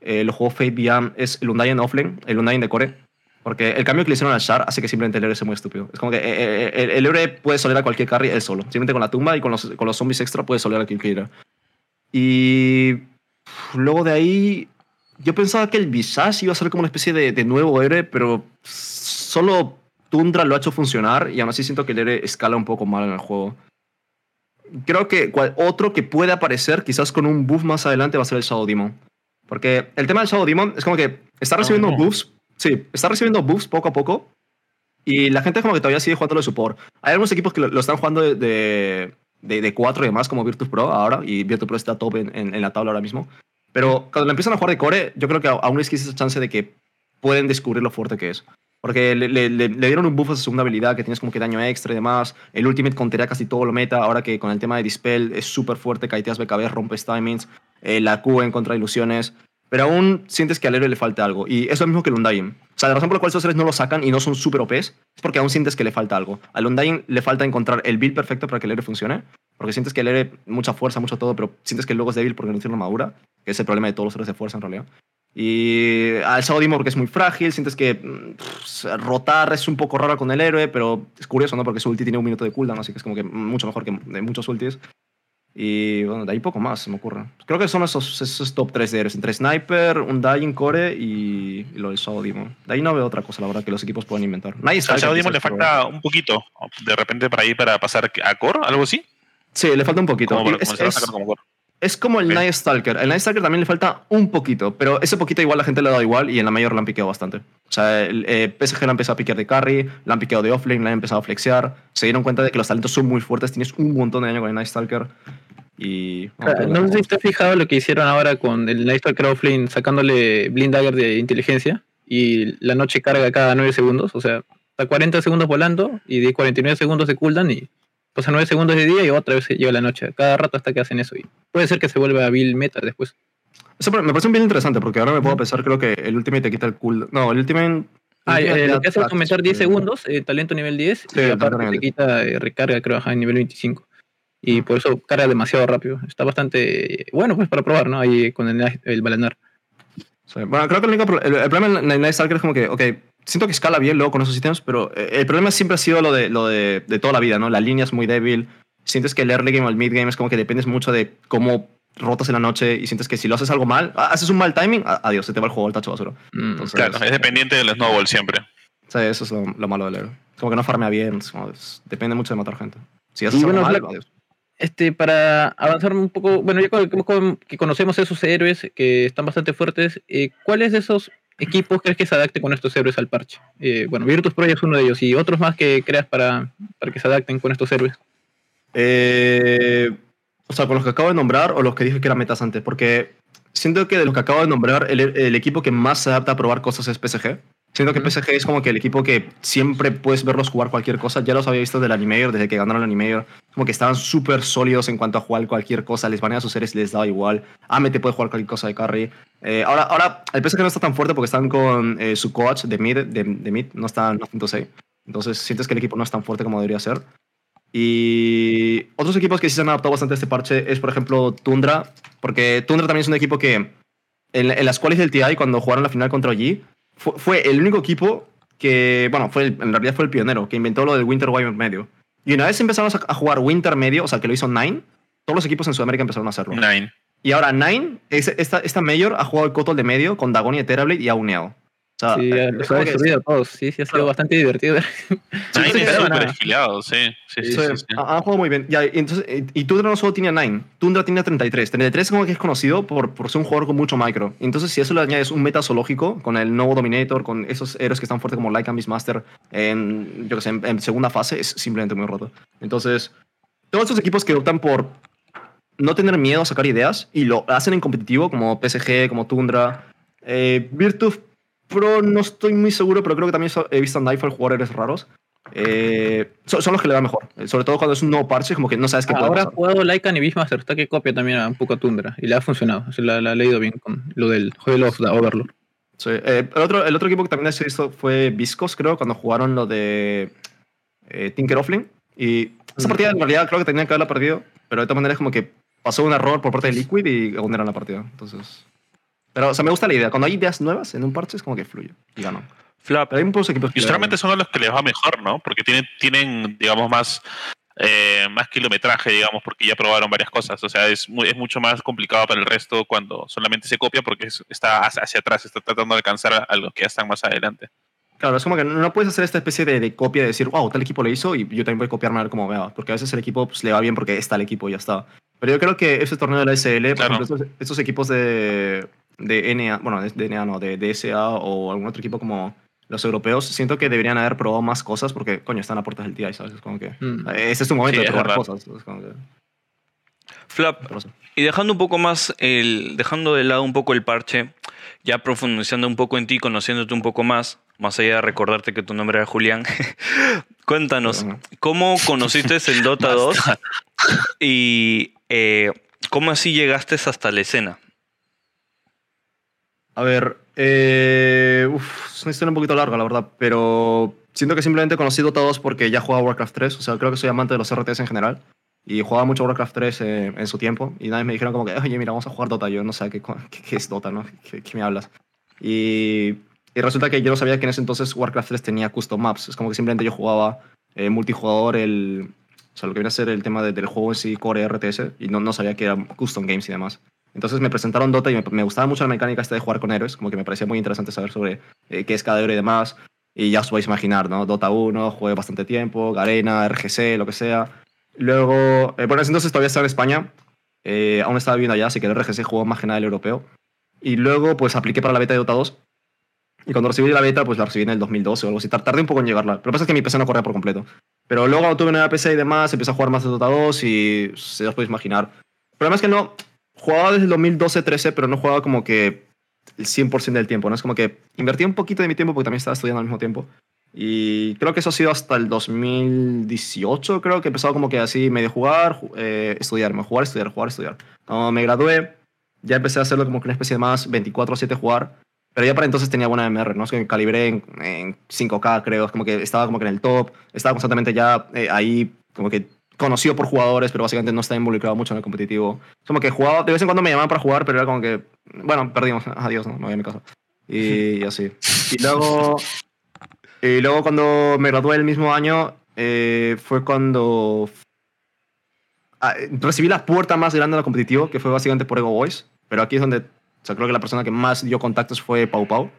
eh, lo jugó Fate Beyond, es el Undying Offlane, el Undying de Core. Porque el cambio que le hicieron al Shard hace que simplemente el héroe sea muy estúpido. Es como que eh, eh, el, el puede solear a cualquier carry él solo. Simplemente con la tumba y con los, con los zombies extra puede solear a quien quiera. Y luego de ahí, yo pensaba que el Visage iba a ser como una especie de, nuevo héroe, pero solo Tundra lo ha hecho funcionar y aún así siento que el héroe escala un poco mal en el juego. Creo que otro que puede aparecer, quizás con un buff más adelante, va a ser el Shadow Demon. Porque el tema del Shadow Demon es como que está recibiendo buffs. Sí, está recibiendo buffs poco a poco. Y la gente como que todavía sigue jugando de support. Hay algunos equipos que lo, lo están jugando de, de, de, de 4 y demás, como Virtus Pro ahora. Y Virtus Pro está top en, en- en la tabla ahora mismo. Pero cuando lo empiezan a jugar de core, yo creo que aún existe esa chance de que pueden descubrir lo fuerte que es. Porque le, le- le- le dieron un buff a su segunda habilidad, que tienes como que daño extra y demás. El Ultimate contaría casi todo lo meta. Ahora que con el tema de Dispel es súper fuerte, caiteas BKB, rompes timings. Eh, la Q en contra de ilusiones. Pero aún sientes que al héroe le falta algo. Y es lo mismo que el Undying. O sea, la razón por la cual esos seres no lo sacan y no son súper OPs es porque aún sientes que le falta algo. Al Undying le falta encontrar el build perfecto para que el héroe funcione. Porque sientes que el héroe, mucha fuerza, mucho todo, pero sientes que luego es débil porque no tiene armadura. Que es el problema de todos los héroes de fuerza en realidad. Y al Demon porque es muy frágil, sientes que mm, pff, rotar es un poco raro con el héroe, pero es curioso, ¿no? Porque su ulti tiene un minuto de cooldown, así que es como que mucho mejor que muchos ultis. Y bueno, de ahí poco más se me ocurre. Creo que son esos, esos top 3 de héroes, entre Sniper, Undying, Core y, y lo del Shadow Demon. De ahí no veo otra cosa, la verdad, que los equipos pueden inventar. Nadie. Shadow Demon le falta un poquito, de repente para ir para pasar a Core, algo así. Sí, le falta un poquito. Como Es- a es- como Core. Es como el. Night Stalker. El Night Stalker también le falta un poquito, pero ese poquito igual la gente le ha dado igual y en la mayor la han piqueado bastante. O sea, el, eh, PSG la ha empezado a piquear de carry, la han piqueado de offlane, la han empezado a flexear. Se dieron cuenta de que los talentos son muy fuertes, tienes un montón de daño con el Night Stalker. Y. No sé si te has fijado lo que hicieron ahora con el Night Stalker Offlane sacándole Blind Dagger de inteligencia y la noche carga cada 9 segundos, o sea, está 40 segundos volando y de 49 segundos de cooldown y pasa 9 segundos de día y otra vez llega la noche. Cada rato hasta que hacen eso y puede ser que se vuelva Bill Meta después. Eso me parece bien interesante porque ahora me puedo pensar, creo que el Ultimate te quita el cool. No, el Ultimate. Ah, eh, lo que hace es aumentar 10 eh, segundos, eh, talento nivel 10, Sí, y aparte te 10. quita eh, recarga, creo, ajá, en nivel 25. Y por eso carga demasiado rápido. Está bastante bueno pues para probar, ¿no? Ahí con el, el Balanar. Sí, Bueno, creo que el, único pro- el, el problema en el Night Stalker es como que, ok, siento que escala bien luego con esos sistemas, pero eh, el problema siempre ha sido lo de, lo de, de toda la vida, ¿no? La línea es muy débil. Sientes que el early game o el mid game es como que dependes mucho de cómo rotas en la noche y sientes que si lo haces algo mal, haces un mal timing, a- adiós, se te va el juego al tacho basura. Mm, Entonces, Claro, es dependiente del snowball siempre. O sea, eso es lo, lo malo del héroe. Como que no farmea bien, es como- es- depende mucho de matar gente. Si Y haces algo bueno, mal, Black- adiós. Este, para avanzar un poco, bueno, ya que conocemos esos héroes que están bastante fuertes, eh, ¿cuáles de esos equipos crees que se adapten con estos héroes al parche? Eh, bueno, Virtus Pro es uno de ellos, y otros más que creas para, para que se adapten con estos héroes. Eh, o sea, con los que acabo de nombrar o los que dije que eran metas antes, porque siento que de los que acabo de nombrar, el, el equipo que más se adapta a probar cosas es PSG. Siento que. PSG es como que el equipo que siempre puedes verlos jugar cualquier cosa. Ya los había visto del Animator, desde que ganaron el Animator. Como que estaban súper sólidos en cuanto a jugar cualquier cosa. Les banean a sus seres y les daba igual. Ame te puede jugar cualquier cosa de carry. Eh, ahora, ahora, el PSG no está tan fuerte porque están con eh, su coach de mid, de, de mid, no está en 9.6. Entonces sientes que el equipo no es tan fuerte como debería ser. Y otros equipos que sí se han adaptado bastante a este parche es, por ejemplo, Tundra, porque Tundra también es un equipo que en, en las cuales del TI, cuando jugaron la final contra G, fue, fue el único equipo que, bueno, fue el- en realidad fue el pionero, que inventó lo del Winter Wyvern medio. Y una vez empezamos a, jugar Winter medio, o sea, que lo hizo Nine, todos los equipos en Sudamérica empezaron a hacerlo. Nine. Y ahora Nine, es- esta, esta Mayor, ha jugado el Kotol de medio con Dagon y Eterablade y ha uneado. O sea, Sí, eh, los es como ha destruido a todos. Sí, sí, ha sido Claro. bastante divertido. <laughs> Nine sí, es sí, súper esquilado, sí. Sí, sí, Sí, sí, sí. ha- Han jugado muy bien. Ya, y entonces, eh, y Tundra no solo tiene 9, Tundra tiene 33. 33 como que es conocido por, por ser un jugador con mucho micro. Entonces, si eso le añades un meta zoológico con el nuevo Dominator, con esos héroes que están fuertes como Lycan Beastmaster en, yo que sé, en, en segunda fase, es simplemente muy roto. Entonces, todos estos equipos que optan por no tener miedo a sacar ideas y lo hacen en competitivo, como PSG, como Tundra, eh, Virtus Pro no estoy muy seguro, pero creo que también he visto a Nightfall jugar héroes raros. Eh, son, son los que le dan mejor. Eh, Sobre todo cuando es un nuevo parche, como que no sabes qué puede Ahora ha pasar. jugado Lycan y Beastmaster, está que copia también a un poco a Tundra. Y le ha funcionado. O sea, la, la ha leído bien con lo del juego of the Overlord. Sí, eh, el, otro, el otro equipo que también he visto fue Viscos, creo, cuando jugaron lo de eh, Tinker Offling. Y esa Mm. partida en realidad creo que tenían que haberla perdido, pero de todas maneras como que pasó un error por parte de Liquid y ganaron la partida. Entonces... Pero, o sea, me gusta la idea. Cuando hay ideas nuevas en un parche es como que fluye y ganan. Flap, Pero hay muchos equipos que Y le solamente ganan. son los que les va mejor, ¿no? Porque tienen, tienen digamos, más, eh, más kilometraje, digamos, porque ya probaron varias cosas. O sea, es, es mucho más complicado para el resto cuando solamente se copia porque es- está hacia, hacia atrás, está tratando de alcanzar a, a los que ya están más adelante. Claro, es como que no puedes hacer esta especie de, de copia de decir, wow, tal equipo lo hizo y yo también voy a copiarme a ver cómo vea. Porque a veces el equipo pues, le va bien porque está el equipo y ya está. Pero yo creo que ese torneo de la SL, por Claro. ejemplo, estos, estos equipos de, de NA, bueno, de, de NA no, de DSA o algún otro equipo como los europeos, siento que deberían haber probado más cosas porque, coño, están a puertas del TI, ¿sabes? Es como que. Mm. Este es tu momento Sí, de probar cosas. Es como que. Flap, y dejando un poco más el. dejando de lado un poco el parche, ya profundizando un poco en ti, conociéndote un poco más, más allá de recordarte que tu nombre era Julián. <laughs> Cuéntanos. ¿cómo conociste el Dota <laughs> 2 y eh, cómo así llegaste hasta la escena? A ver, eh, uf, es una historia un poquito larga, la verdad, pero siento que simplemente conocí Dota 2 porque ya jugaba Warcraft 3, o sea, creo que soy amante de los RTS en general, y jugaba mucho Warcraft 3 eh, en su tiempo, y nadie me dijeron como que, oye, mira, vamos a jugar Dota, yo no sé qué, qué, qué es Dota, ¿no? ¿Qué, qué me hablas? Y, y resulta que yo no sabía que en ese entonces Warcraft 3 tenía custom maps, es como que simplemente yo jugaba eh, multijugador, el, o sea, lo que viene a ser el tema de- del juego en sí, core RTS, y no, no sabía que eran custom games y demás. Entonces me presentaron Dota y me, gustaba mucho la mecánica esta de jugar con héroes, como que me parecía muy interesante saber sobre eh, qué es cada héroe y demás. Y ya os podéis imaginar, ¿no? Dota 1, jugué bastante tiempo, Garena, RGC, lo que sea. Luego, eh, bueno, entonces todavía estaba en España, eh, aún estaba viviendo allá, así que el RGC jugó más que europeo. Y luego, pues apliqué para la beta de Dota 2. Y cuando recibí la beta, pues la recibí en el 2012 o algo así. Tar- Tardé un poco en llegarla. Lo que pasa es que mi PC no corría por completo. Pero luego tuve una PC y demás, empecé a jugar más de Dota 2 y se os podéis imaginar. El problema es que no, jugaba desde el 2012-13, pero no jugaba como que el 100% del tiempo, ¿no? Es como que invertía un poquito de mi tiempo porque también estaba estudiando al mismo tiempo. Y creo que eso ha sido hasta el 2018, creo que he empezado como que así medio jugar, ju- eh, estudiar, me- jugar, estudiar, jugar, estudiar. Cuando me gradué, ya empecé a hacerlo como que una especie de más 24-7 jugar, pero ya para entonces tenía buena MR, ¿no? Es que me calibré en, en 5K, creo, es como que estaba como que en el top, estaba constantemente ya eh, ahí como que conocido por jugadores, pero básicamente no estaba involucrado mucho en el competitivo. Como que jugaba, de vez en cuando me llamaban para jugar, pero era como que, bueno, perdimos, <laughs> adiós, no, me voy a mi casa. Y, y <laughs> así. Y luego, y luego cuando me gradué el mismo año, eh, fue cuando ah, recibí la puerta más grande del competitivo, que fue básicamente por Ego Boys. Pero aquí es donde, o sea, creo que la persona que más dio contactos fue Pau Pau.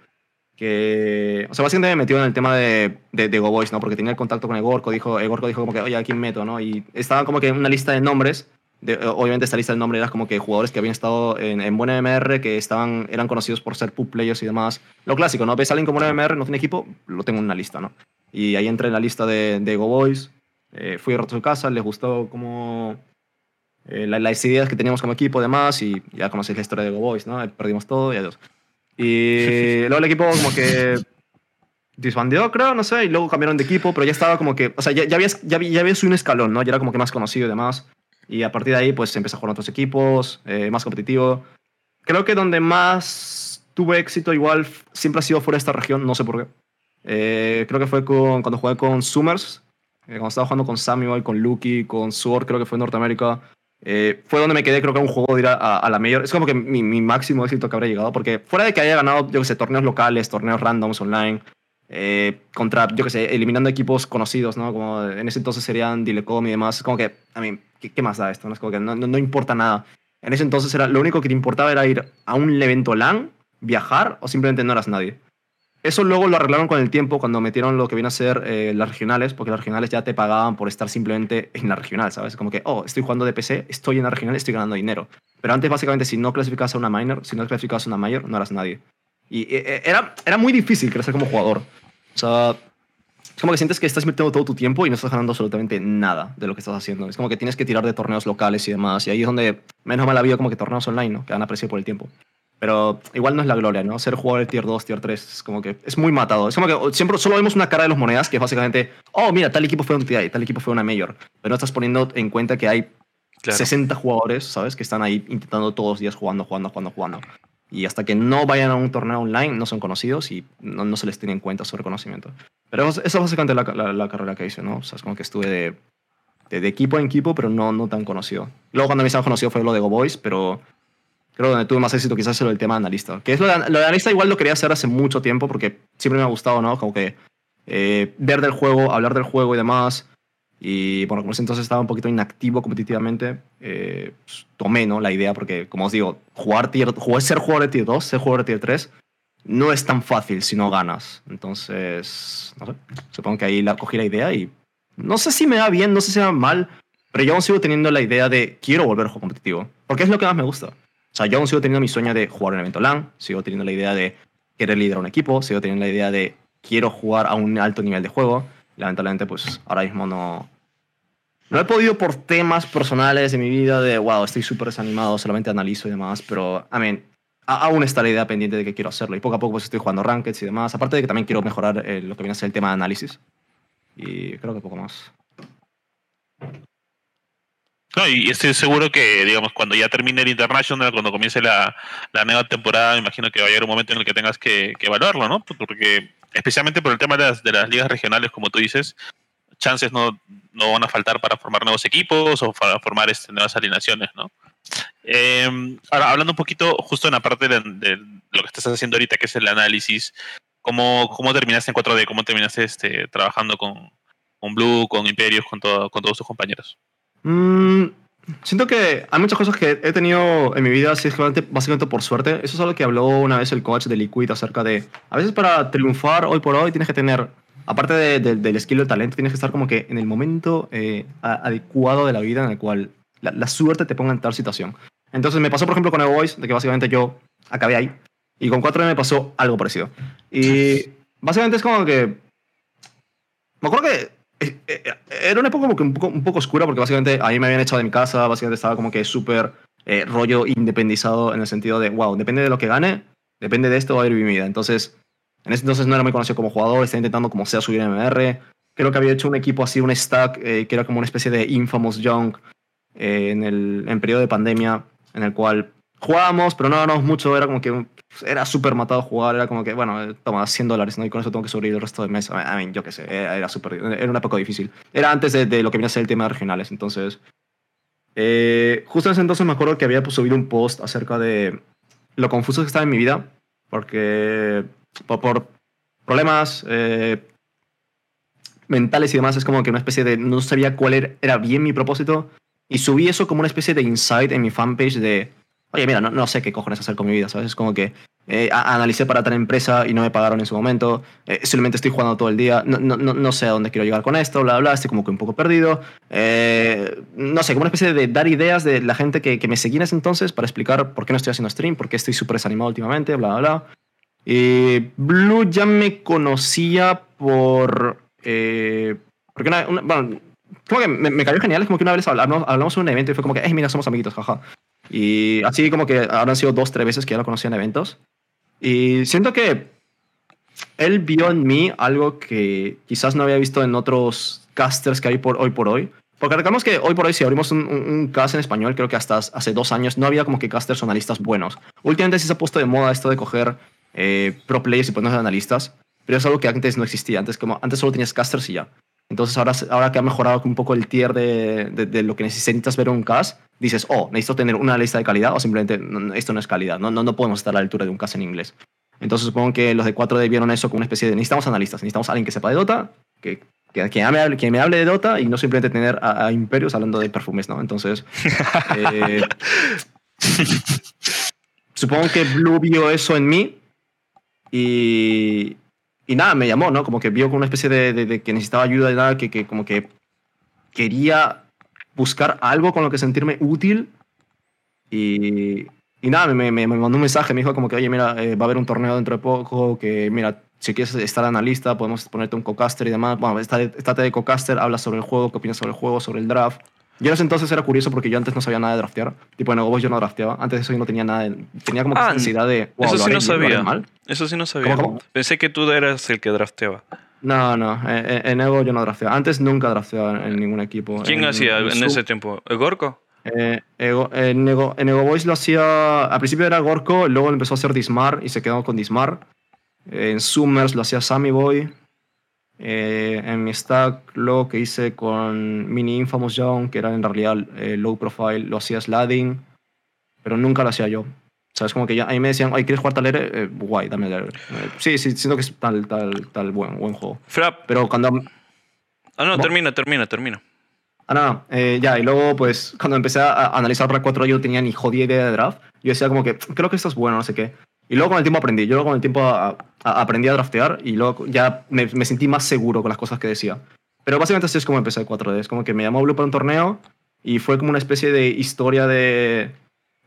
Que, o sea, básicamente me metió en el tema de, de, de Go Boys, ¿no? Porque tenía el contacto con Egorco, dijo, Egorco dijo como que, oye, ¿a quién meto, no? Y estaba como que en una lista de nombres. De, obviamente esta lista de nombres era como que jugadores que habían estado en, en buena MR, que estaban, eran conocidos por ser pub players y demás. Lo clásico, ¿no? Ves a alguien como una MR, no tiene equipo, lo tengo en una lista, ¿no? Y ahí entré en la lista de, de Go Boys. Eh, fui a su casa, les gustó como eh, la- las ideas que teníamos como equipo, demás, y ya conocéis la historia de Go Boys, ¿no? Perdimos todo y adiós. Y luego el equipo como que disbandió, creo, no sé, y luego cambiaron de equipo, pero ya estaba como que, o sea, ya, ya, había, ya, ya había un escalón, ¿no? Ya era como que más conocido y demás. Y a partir de ahí, pues empecé a jugar en otros equipos, eh, más competitivo. Creo que donde más tuve éxito igual siempre ha sido fuera de esta región, no sé por qué. Eh, creo que fue con, cuando jugué con Summers, eh, cuando estaba jugando con Samuel, con Lucky, con Sword, creo que fue en Norteamérica. Eh, fue donde me quedé, creo que un juego de ir a, la mayor. Es como que mi, máximo éxito que habrá llegado, porque fuera de que haya ganado, yo que torneos locales, torneos randoms online, eh, contra, yo que sé, eliminando equipos conocidos, ¿no? Como en ese entonces serían Dilecom y demás. Es como que, a mí, ¿qué, más da esto? No? Es como que no, no importa nada. En ese entonces era, lo único que te importaba era ir a un evento LAN, viajar o simplemente no eras nadie. Eso luego lo arreglaron con el tiempo cuando metieron lo que viene a ser eh, las regionales, porque las regionales ya te pagaban por estar simplemente en la regional, ¿sabes? Como que, oh, estoy jugando de PC, estoy en la regional, estoy ganando dinero. Pero antes, básicamente, si no clasificabas a una minor, si no clasificabas a una mayor, no eras nadie. Y eh, eh, era, era muy difícil crecer como jugador. O sea, es como que sientes que estás metiendo todo tu tiempo y no estás ganando absolutamente nada de lo que estás haciendo. Es como que tienes que tirar de torneos locales y demás. Y ahí es donde menos mal ha como que torneos online, ¿no? Que dan a precio por el tiempo. Pero igual no es la gloria, ¿no? Ser jugador de tier 2, tier 3 es como que es muy matado. Es como que siempre solo vemos una cara de las monedas que es básicamente, oh, mira, tal equipo fue un TI, tal equipo fue una mayor. Pero no estás poniendo en cuenta que hay 60 jugadores, ¿sabes? Que están ahí intentando todos los días jugando, jugando, jugando, jugando. Y hasta que no vayan a un torneo online no son conocidos y no, no se les tiene en cuenta su reconocimiento. Pero esa es básicamente la, la, la, carrera que hice, ¿no? O sea, es como que estuve de, de, de, equipo en equipo, pero no, no tan conocido. Luego cuando me hice conocido fue lo de Go Boys, pero creo que donde tuve más éxito quizás es lo del tema de analista. Que es lo de, lo de, analista igual lo quería hacer hace mucho tiempo porque siempre me ha gustado, ¿no? Como que eh, ver del juego, hablar del juego y demás. Y bueno, como ese entonces estaba un poquito inactivo competitivamente, eh, pues, tomé ¿no? la idea porque, como os digo, jugar tier, jugar, ser jugador de tier 2, ser jugador de tier 3, no es tan fácil si no ganas. Entonces, no sé, supongo que ahí la, cogí la idea y no sé si me va bien, no sé si me va mal, pero yo aún sigo teniendo la idea de quiero volver a juego competitivo, porque es lo que más me gusta. Sea, yo aún sigo teniendo mi sueño de jugar en evento LAN, sigo teniendo la idea de querer liderar un equipo, sigo teniendo la idea de quiero jugar a un alto nivel de juego. Lamentablemente, pues ahora mismo no, no he podido por temas personales de mi vida de, wow, estoy súper desanimado, solamente analizo y demás, pero, I mean, aún está la idea pendiente de que quiero hacerlo. Y poco a poco pues estoy jugando rankeds y demás. Aparte de que también quiero mejorar eh, lo que viene a ser el tema de análisis. Y creo que poco más. No, y estoy seguro que, digamos, cuando ya termine el International, cuando comience la, la nueva temporada, me imagino que va a llegar un momento en el que tengas que, que evaluarlo, ¿no? Porque, especialmente por el tema de las, de las ligas regionales, como tú dices, chances no, no van a faltar para formar nuevos equipos o para formar este, nuevas alineaciones, ¿no? Eh, ahora, hablando un poquito justo en la parte de, de, lo que estás haciendo ahorita, que es el análisis, ¿cómo, cómo terminaste en 4D? ¿Cómo terminaste este, trabajando con, con Blue, con Imperios, con, todo, con todos tus compañeros? Mm, siento que hay muchas cosas que he tenido en mi vida, así básicamente por suerte. Eso es algo que habló una vez el coach de Liquid acerca de, a veces para triunfar hoy por hoy tienes que tener aparte de, de, del skill del talento, tienes que estar como que en el momento eh, adecuado de la vida en el cual la, la, suerte te ponga en tal situación. Entonces me pasó, por ejemplo, con el Voice, de que básicamente yo acabé ahí. Y con 4 me pasó algo parecido. Y básicamente es como que... Me acuerdo que era una época un poco, un oscura porque básicamente ahí me habían echado de mi casa, básicamente estaba como que súper eh, rollo independizado en el sentido de, wow, depende de lo que gane, depende de esto va a ir mi vida. Entonces en ese entonces no era muy conocido como jugador, estaba intentando como sea subir en MR. Creo que había hecho un equipo así, un stack, eh, que era como una especie de Infamous eh, en el en periodo de pandemia, en el cual jugábamos, pero no ganábamos mucho, era como que era súper matado jugar, era como que, bueno, toma 100 dólares, ¿no? Y con eso tengo que sobrevivir el resto del mes. I mean, yo qué sé, era, era súper, era una época difícil. Era antes de, de, lo que venía a ser el tema de regionales, entonces... Eh, justo en ese entonces me acuerdo que había pues, subido un post acerca de lo confuso que estaba en mi vida, porque por, por problemas eh, mentales y demás, es como que una especie de. No sabía cuál era, era, bien mi propósito. Y subí eso como una especie de insight en mi fanpage de. Oye, mira, no, no sé qué cojones hacer con mi vida, ¿sabes? Es como que eh, analicé para tal empresa y no me pagaron en su momento. Eh, simplemente estoy jugando todo el día. No, no, no, sé a dónde quiero llegar con esto, bla, bla. Estoy como que un poco perdido. Eh, no sé, como una especie de dar ideas de la gente que, que me seguía en ese entonces para explicar por qué no estoy haciendo stream, por qué estoy súper desanimado últimamente, bla, bla, bla. Eh, Blue ya me conocía por. Eh, porque una, una, bueno, como que me, me, cayó genial. Es como que una vez hablamos, hablamos en un evento y fue como que, hey, mira, somos amiguitos, jaja. Y así como que habrán sido dos, tres veces que ya lo conocí en eventos. Y siento que él vio en mí algo que quizás no había visto en otros casters que hay por hoy por hoy. Porque recordemos que hoy por hoy, si abrimos un, un, un, cast en español, creo que hasta hace dos años no había como que casters o analistas buenos. Últimamente sí se ha puesto de moda esto de coger eh, pro players y ponernos analistas, pero es algo que antes no existía. Antes, como, antes solo tenías casters y ya. Entonces ahora, ahora que ha mejorado un poco el tier de, de, de lo que necesitas ver en un cast, dices, oh, necesito tener una lista de calidad o simplemente no, esto no es calidad, no, no, no podemos estar a la altura de un cast en inglés. Entonces supongo que los de 4D vieron eso como una especie de necesitamos analistas, necesitamos alguien que sepa de Dota, que, que, que, me, hable, que me hable de Dota y no simplemente tener a, a Imperios hablando de perfumes, ¿no? Entonces, eh, <laughs> supongo que Blue vio eso en mí y, y nada, me llamó, ¿no? Como que vio con una especie de, de- de que necesitaba ayuda y nada, que, que como que quería buscar algo con lo que sentirme útil. Y, y nada, me, me, me mandó un mensaje, me dijo como que, oye, mira, eh, va a haber un torneo dentro de poco, que mira, si quieres estar analista, podemos ponerte un co-caster y demás. Bueno, estate estate de co-caster, habla sobre el juego, qué opinas sobre el juego, sobre el draft. Yo en ese entonces era curioso porque yo antes no sabía nada de draftear. Tipo, en Boys yo no drafteaba. Antes de eso yo no tenía nada. de- tenía como Ah, necesidad de. wow, Eso ¿lo sí haré no sabía. mal? Eso sí no sabía. ¿Cómo, cómo? Pensé que tú eras el que drafteaba. No, no. eh, eh, En Evo yo no drafteaba. Antes nunca drafteaba en ningún equipo. ¿Quién En- hacía en ese tiempo? ¿El Gorko? Eh, Ego- en, Ego, en Ego Boys lo hacía. Al principio era Gorko, luego empezó a hacer Dismar y se quedó con Dismar. En Summers lo hacía Sammy Boy. Eh, en mi stack, lo que hice con Mini Infamous Young, que era en realidad eh, low profile, lo hacía Sladding, pero nunca lo hacía yo. ¿Sabes? Como que ya, ahí me decían, oye, ¿quieres jugar Talere? Eh, guay, dame Talere. Eh, sí, sí, siento que es tal, tal, tal buen, buen juego. Flap. Pero cuando, Ah, no, ¿Cómo? termina, termina, termina. Ah, no, no. Eh, ya, y luego, pues, cuando empecé a analizar Rack 4, yo no tenía ni jodida idea de draft. Yo decía como que, creo que esto es bueno, no sé qué. Y luego con el tiempo aprendí. Yo luego con el tiempo aprendí a draftear y luego ya me, sentí más seguro con las cosas que decía. Pero básicamente así es como empecé el 4D. Es como que me llamó Blue para un torneo y fue como una especie de historia de...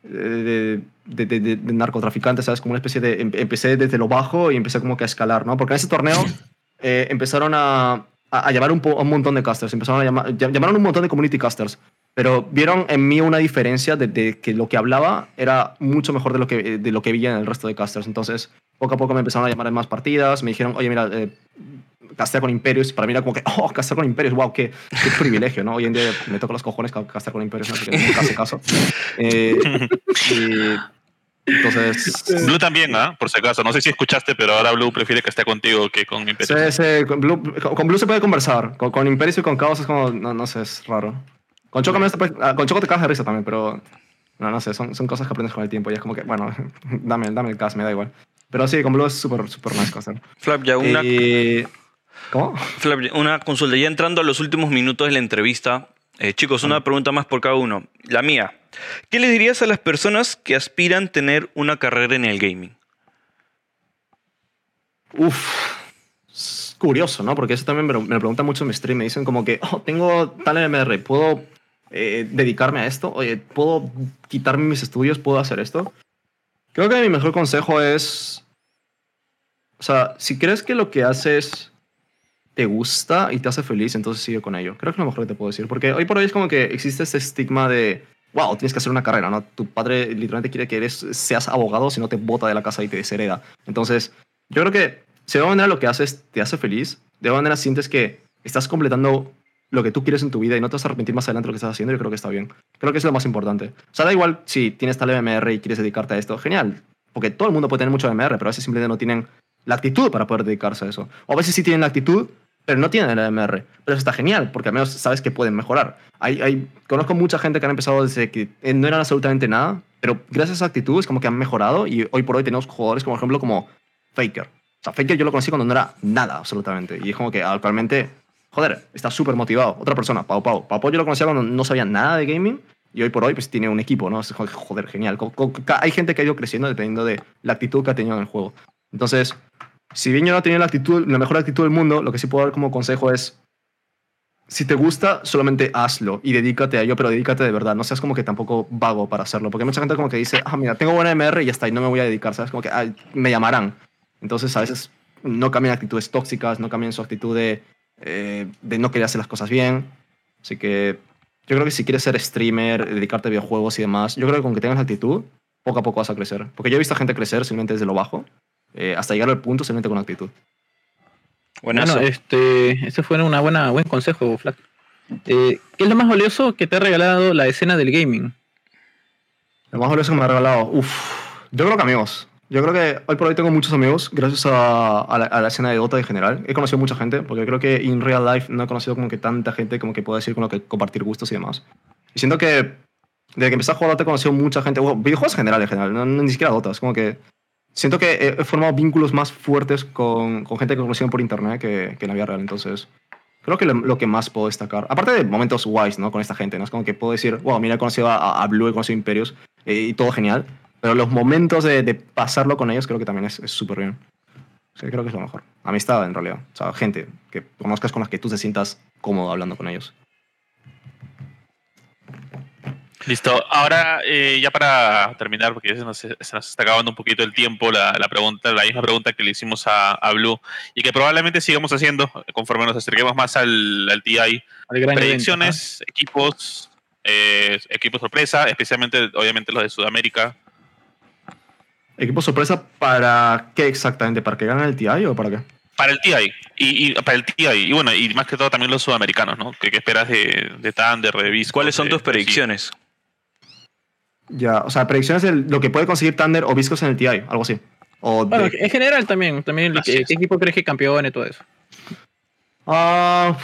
De, de, de- de- narcotraficante, ¿sabes? Como una especie de... em- Empecé desde lo bajo y empecé como que a escalar, ¿no? Porque en ese torneo eh, empezaron a, a, a llamar un, un montón de casters. Empezaron a llamar... llam- Llamaron un montón de community casters. Pero vieron en mí una diferencia de, de que lo que hablaba era mucho mejor de lo, que, de lo que veía en el resto de casters. Entonces, poco a poco me empezaron a llamar en más partidas. Me dijeron, oye, mira, eh, castea con Imperios. Para mí era como que, oh, castear con Imperios, wow, qué, qué privilegio, ¿no? Hoy en día me toca los cojones ca- castear con Imperios, ¿no? Porque nunca hace caso. Eh, y entonces... Blue también, ¿ah? Por si acaso. No sé si escuchaste, pero ahora Blue prefiere que esté contigo que con mi Sí, sí, con, Blue, con- Blue se puede conversar. Con, con Imperios y con Chaos es como, no, no sé, es raro. Con Choco, me- ah, con Choco te cagas de risa también, pero no, no sé, son, son cosas que aprendes con el tiempo y es como que, bueno, <laughs> dame, dame el cast, me da igual. Pero sí, con Blue es súper, súper nice caster. Flap, ya una, Y... ¿Cómo? Flap, una consulta. Ya entrando a los últimos minutos de la entrevista, eh, chicos, una pregunta más por cada uno. La mía. ¿Qué le dirías a las personas que aspiran tener una carrera en el gaming? Uf, es curioso, ¿no? Porque eso también me lo, me lo preguntan mucho en mi stream. Me dicen como que, oh, tengo tal MR, ¿puedo eh, dedicarme a esto? Oye, ¿puedo quitarme mis estudios? ¿Puedo hacer esto? Creo que mi mejor consejo es, o sea, si crees que lo que haces te gusta y te hace feliz, entonces sigue con ello. Creo que es lo mejor que te puedo decir. Porque hoy por hoy es como que existe este estigma de, wow, tienes que hacer una carrera, ¿no? Tu padre literalmente quiere que eres, seas abogado, si no te bota de la casa y te deshereda. Entonces, yo creo que si de alguna manera lo que haces te hace feliz, de alguna manera sientes que estás completando lo que tú quieres en tu vida y no te vas a arrepentir más adelante de lo que estás haciendo, yo creo que está bien. Creo que es lo más importante. O sea, da igual si tienes tal MR y quieres dedicarte a esto, genial. Porque todo el mundo puede tener mucho MR, pero a veces simplemente no tienen la actitud para poder dedicarse a eso. O a veces sí tienen la actitud, pero no tienen el MR. Pero eso está genial, porque al menos sabes que pueden mejorar. Hay, hay, conozco mucha gente que han empezado desde que eh, no eran absolutamente nada, pero gracias a esa actitud es como que han mejorado y hoy por hoy tenemos jugadores como, por ejemplo, como Faker. O sea, Faker yo lo conocí cuando no era nada, absolutamente. Y es como que actualmente, joder, está súper motivado. Otra persona, Pau Pau. Pau Pau yo lo conocía cuando no sabía nada de gaming y hoy por hoy pues tiene un equipo, ¿no? Joder, genial. Hay gente que ha ido creciendo dependiendo de la actitud que ha tenido en el juego. Entonces, si bien yo no tenía la actitud, la mejor actitud del mundo, lo que sí puedo dar como consejo es si te gusta, solamente hazlo y dedícate a ello, pero dedícate de verdad. No seas como que tampoco vago para hacerlo. Porque hay mucha gente como que dice, ah, mira, tengo buena MR y ya está, y no me voy a dedicar, ¿sabes? Como que "Ay, me llamarán. Entonces, a veces no cambien actitudes tóxicas, no cambien su actitud de, eh, de no querer hacer las cosas bien. Así que yo creo que si quieres ser streamer, dedicarte a videojuegos y demás, yo creo que con que tengas la actitud, poco a poco vas a crecer. Porque yo he visto a gente crecer simplemente desde lo bajo, eh, hasta llegar al punto simplemente con actitud. Bueno, este, ese fue una buena, buen consejo, Flack. Eh, ¿Qué es lo más valioso que te ha regalado la escena del gaming? Lo más valioso que me ha regalado, uff, yo creo que amigos. Yo creo que hoy por hoy tengo muchos amigos gracias a, a la, a la escena de Dota en general. He conocido mucha gente, porque creo que en real life no he conocido como que tanta gente como que puedo decir con lo que compartir gustos y demás. Y siento que desde que empecé a jugar Dota he conocido mucha gente, bueno, videojuegos en general en general, no, no- ni siquiera Dota, es como que siento que he, formado vínculos más fuertes con, con gente que he conocido por internet que, que en la vida real. Entonces, creo que lo, lo que más puedo destacar, aparte de momentos guays, ¿no? Con esta gente, ¿no? Es como que puedo decir, wow, mira, he conocido a, a Blue, he conocido a Imperios eh, y todo genial. Pero los momentos de, de pasarlo con ellos creo que también es es súper bien. Sí, creo que es lo mejor. Amistad, en realidad. O sea, gente que conozcas con las que tú te sientas cómodo hablando con ellos. Listo. Ahora, eh, ya para terminar, porque ya se nos, se nos está acabando un poquito el tiempo, la, la pregunta, la misma pregunta que le hicimos a, a Blue y que probablemente sigamos haciendo conforme nos acerquemos más al, al TI. Al Predicciones, equipos, eh, equipos sorpresa, especialmente, obviamente, los de Sudamérica. ¿Equipo sorpresa para qué exactamente? ¿Para que ganen el TI o para qué? Para el TI. Y, y para el TI. Y bueno, y más que todo también los sudamericanos, ¿no? ¿Qué, qué esperas de, de Thunder, de Visco? ¿Cuáles son de- tus predicciones? Ya, o sea, predicciones de lo que puede conseguir Thunder o Viscos en el TI, algo así. O Bueno, de- en general también, también ¿qué, equipo crees que campeón y todo eso? Ah,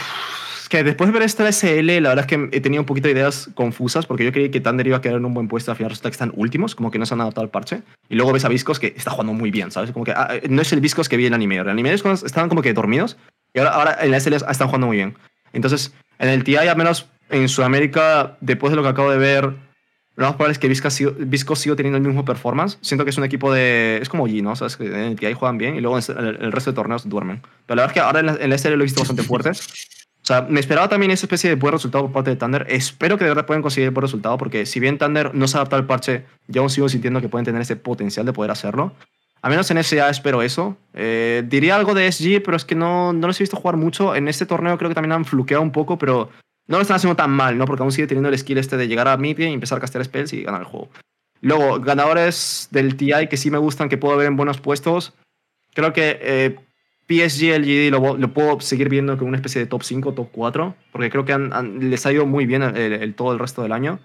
que después de ver esta SL, la verdad es que he tenido un poquito de ideas confusas porque yo creí que Thunder iba a quedar en un buen puesto, al final resulta que están últimos, como que no se han adaptado al parche. Y luego ves a Viscos que está jugando muy bien, ¿sabes? Como que ah, no es el Viscos que vi en anime. En anime es cuando estaban como que dormidos y ahora, ahora en la SL están jugando muy bien. Entonces, en el TI, al menos en Sudamérica, después de lo que acabo de ver, lo más probable es que Viscos siga, Viscos siga teniendo el mismo performance. Siento que es un equipo de. Es como G, ¿no? ¿Sabes? En el TI juegan bien y luego en el, el resto de torneos duermen. Pero la verdad es que ahora en la, en la SL lo he visto bastante fuerte. O sea, me esperaba también esa especie de buen resultado por parte de Thunder. Espero que de verdad puedan conseguir el buen resultado, porque si bien Thunder no se adapta al parche, yo aún sigo sintiendo que pueden tener ese potencial de poder hacerlo. A menos en SA espero eso. Eh, diría algo de SG, pero es que no, no los he visto jugar mucho. En este torneo creo que también han fluqueado un poco, pero no lo están haciendo tan mal, ¿no? Porque aún sigue teniendo el skill este de llegar a mid y empezar a castear spells y ganar el juego. Luego, ganadores del TI que sí me gustan, que puedo ver en buenos puestos. Creo que eh, PSG, LGD lo, puedo seguir viendo como una especie de top 5, top 4, porque creo que les ha ido muy bien el, todo el resto del año.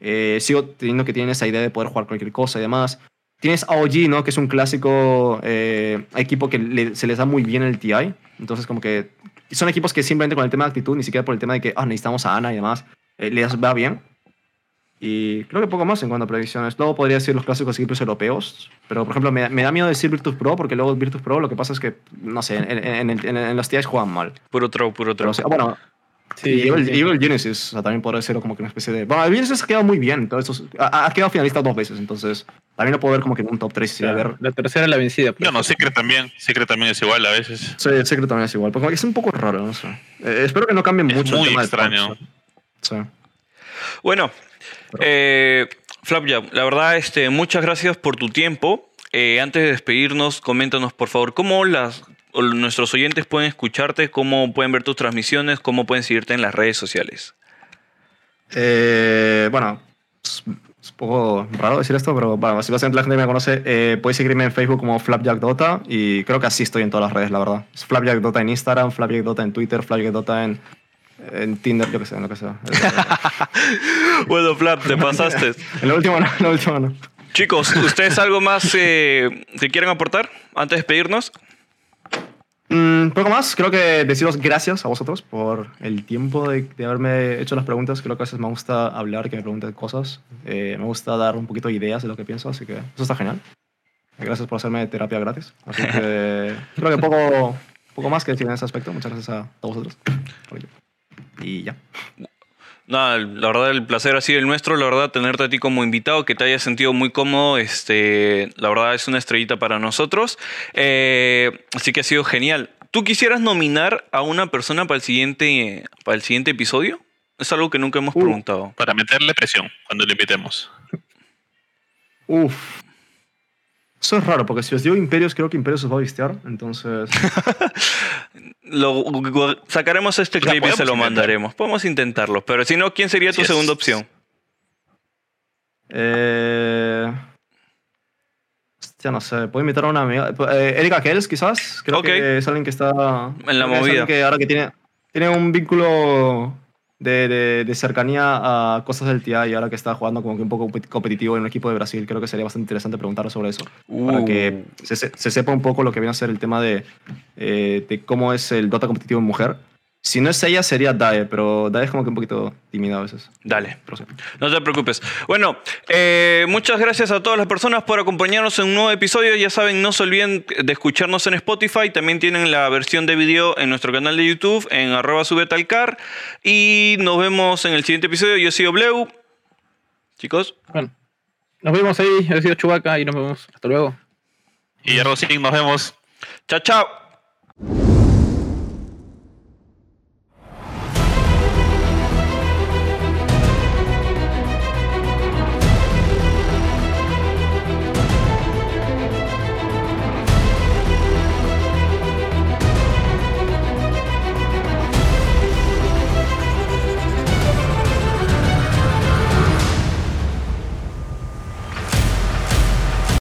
Eh, sigo teniendo que tienen esa idea de poder jugar cualquier cosa y demás. Tienes AOG, ¿no? Que es un clásico eh, equipo que se les da muy bien el TI. Entonces, como que son equipos que simplemente con el tema de actitud, ni siquiera por el tema de que ah, necesitamos a Ana y demás, eh, les va bien. Y creo que poco más en cuanto a predicciones. Luego podría decir los clásicos equipos europeos, pero por ejemplo, me, da- me da miedo decir Virtus Pro, porque luego Virtus Pro lo que pasa es que, no sé, en, en- en- en- los TIs juegan mal. Puro troll, puro Pero, troll. o sea, bueno, Sí, y Evil, sí. Evil Genesis o sea, también podría ser como que una especie de. Bueno, Evil Genesis ha quedado muy bien. Todos estos, ha, ha quedado finalista dos veces, entonces también lo puedo ver como que en un top 3. Sí, a ver. La tercera la vencida. pues. Bueno, Secret también. Secret también es igual a veces. Sí, el secreto también es igual. Porque es un poco raro, no sé. Eh, espero que no cambien Es mucho. el muy tema del extraño. Sí. Bueno, eh, Flapjab, la verdad, este, muchas gracias por tu tiempo. Eh, antes de despedirnos, coméntanos por favor cómo las, nuestros oyentes pueden escucharte, cómo pueden ver tus transmisiones, cómo pueden seguirte en las redes sociales. Eh, bueno, es, un poco raro decir esto, pero bueno, si básicamente la gente que me conoce, eh, podéis seguirme en Facebook como Flapjack Dota y creo que así estoy en todas las redes, la verdad. Es Flapjack Dota en Instagram, Flapjack Dota en Twitter, Flapjack Dota en, en Tinder, yo que sé, en lo que sea. <laughs> Bueno, Flap, te pasaste. <laughs> en lo último no, en lo último no. Chicos, ¿ustedes algo más eh, que quieran aportar antes de despedirnos? Mm, poco más, creo que deciros gracias a vosotros por el tiempo de, de haberme hecho las preguntas. Creo que a veces me gusta hablar, que me pregunten cosas. Eh, me gusta dar un poquito de ideas de lo que pienso, así que eso está genial. Gracias por hacerme terapia gratis. Así que <laughs> creo que poco, poco más que decir en ese aspecto. Muchas gracias a, a vosotros. Y ya. Nada, la verdad el placer ha sido el nuestro, la verdad tenerte a ti como invitado, que te hayas sentido muy cómodo, este, la verdad es una estrellita para nosotros, Eh, así que ha sido genial. ¿Tú quisieras nominar a una persona para el siguiente, para el siguiente episodio? Es algo que nunca hemos Uh. preguntado. Para meterle presión cuando le invitemos. Uf. Eso es raro, porque si os digo Imperios, creo que Imperios os va a vistear. Entonces. <laughs> Lo, sacaremos este clip y se lo intentar. mandaremos. Podemos intentarlo, pero si no, ¿quién sería tu Yes. segunda opción? Eh... Hostia, no sé. Puedo invitar a una amiga. Eh, Erika Kells, quizás. Creo Ok. que es alguien que está. En la movida. que ahora que tiene, tiene un vínculo de, de- de cercanía a cosas del TI y ahora que está jugando como que un poco compet- competitivo en un equipo de Brasil, creo que sería bastante interesante preguntarle sobre eso. Para que Uh. se, se- se sepa un poco lo que viene a ser el tema de, eh, de cómo es el Dota competitivo en mujer. Si no es ella, sería Dae, pero Dae es como que un poquito tímida a veces. Dale. No te preocupes. Bueno, eh, muchas gracias a todas las personas por acompañarnos en un nuevo episodio. Ya saben, no se olviden de escucharnos en Spotify. También tienen la versión de video en nuestro canal de YouTube, en arroba subetalcar. Y nos vemos en el siguiente episodio. Yo soy Bleu. Chicos, Bueno, nos vemos ahí. Yo he sido Chubaca y nos vemos. Hasta luego. Y Rosín, nos vemos. Chao, chao.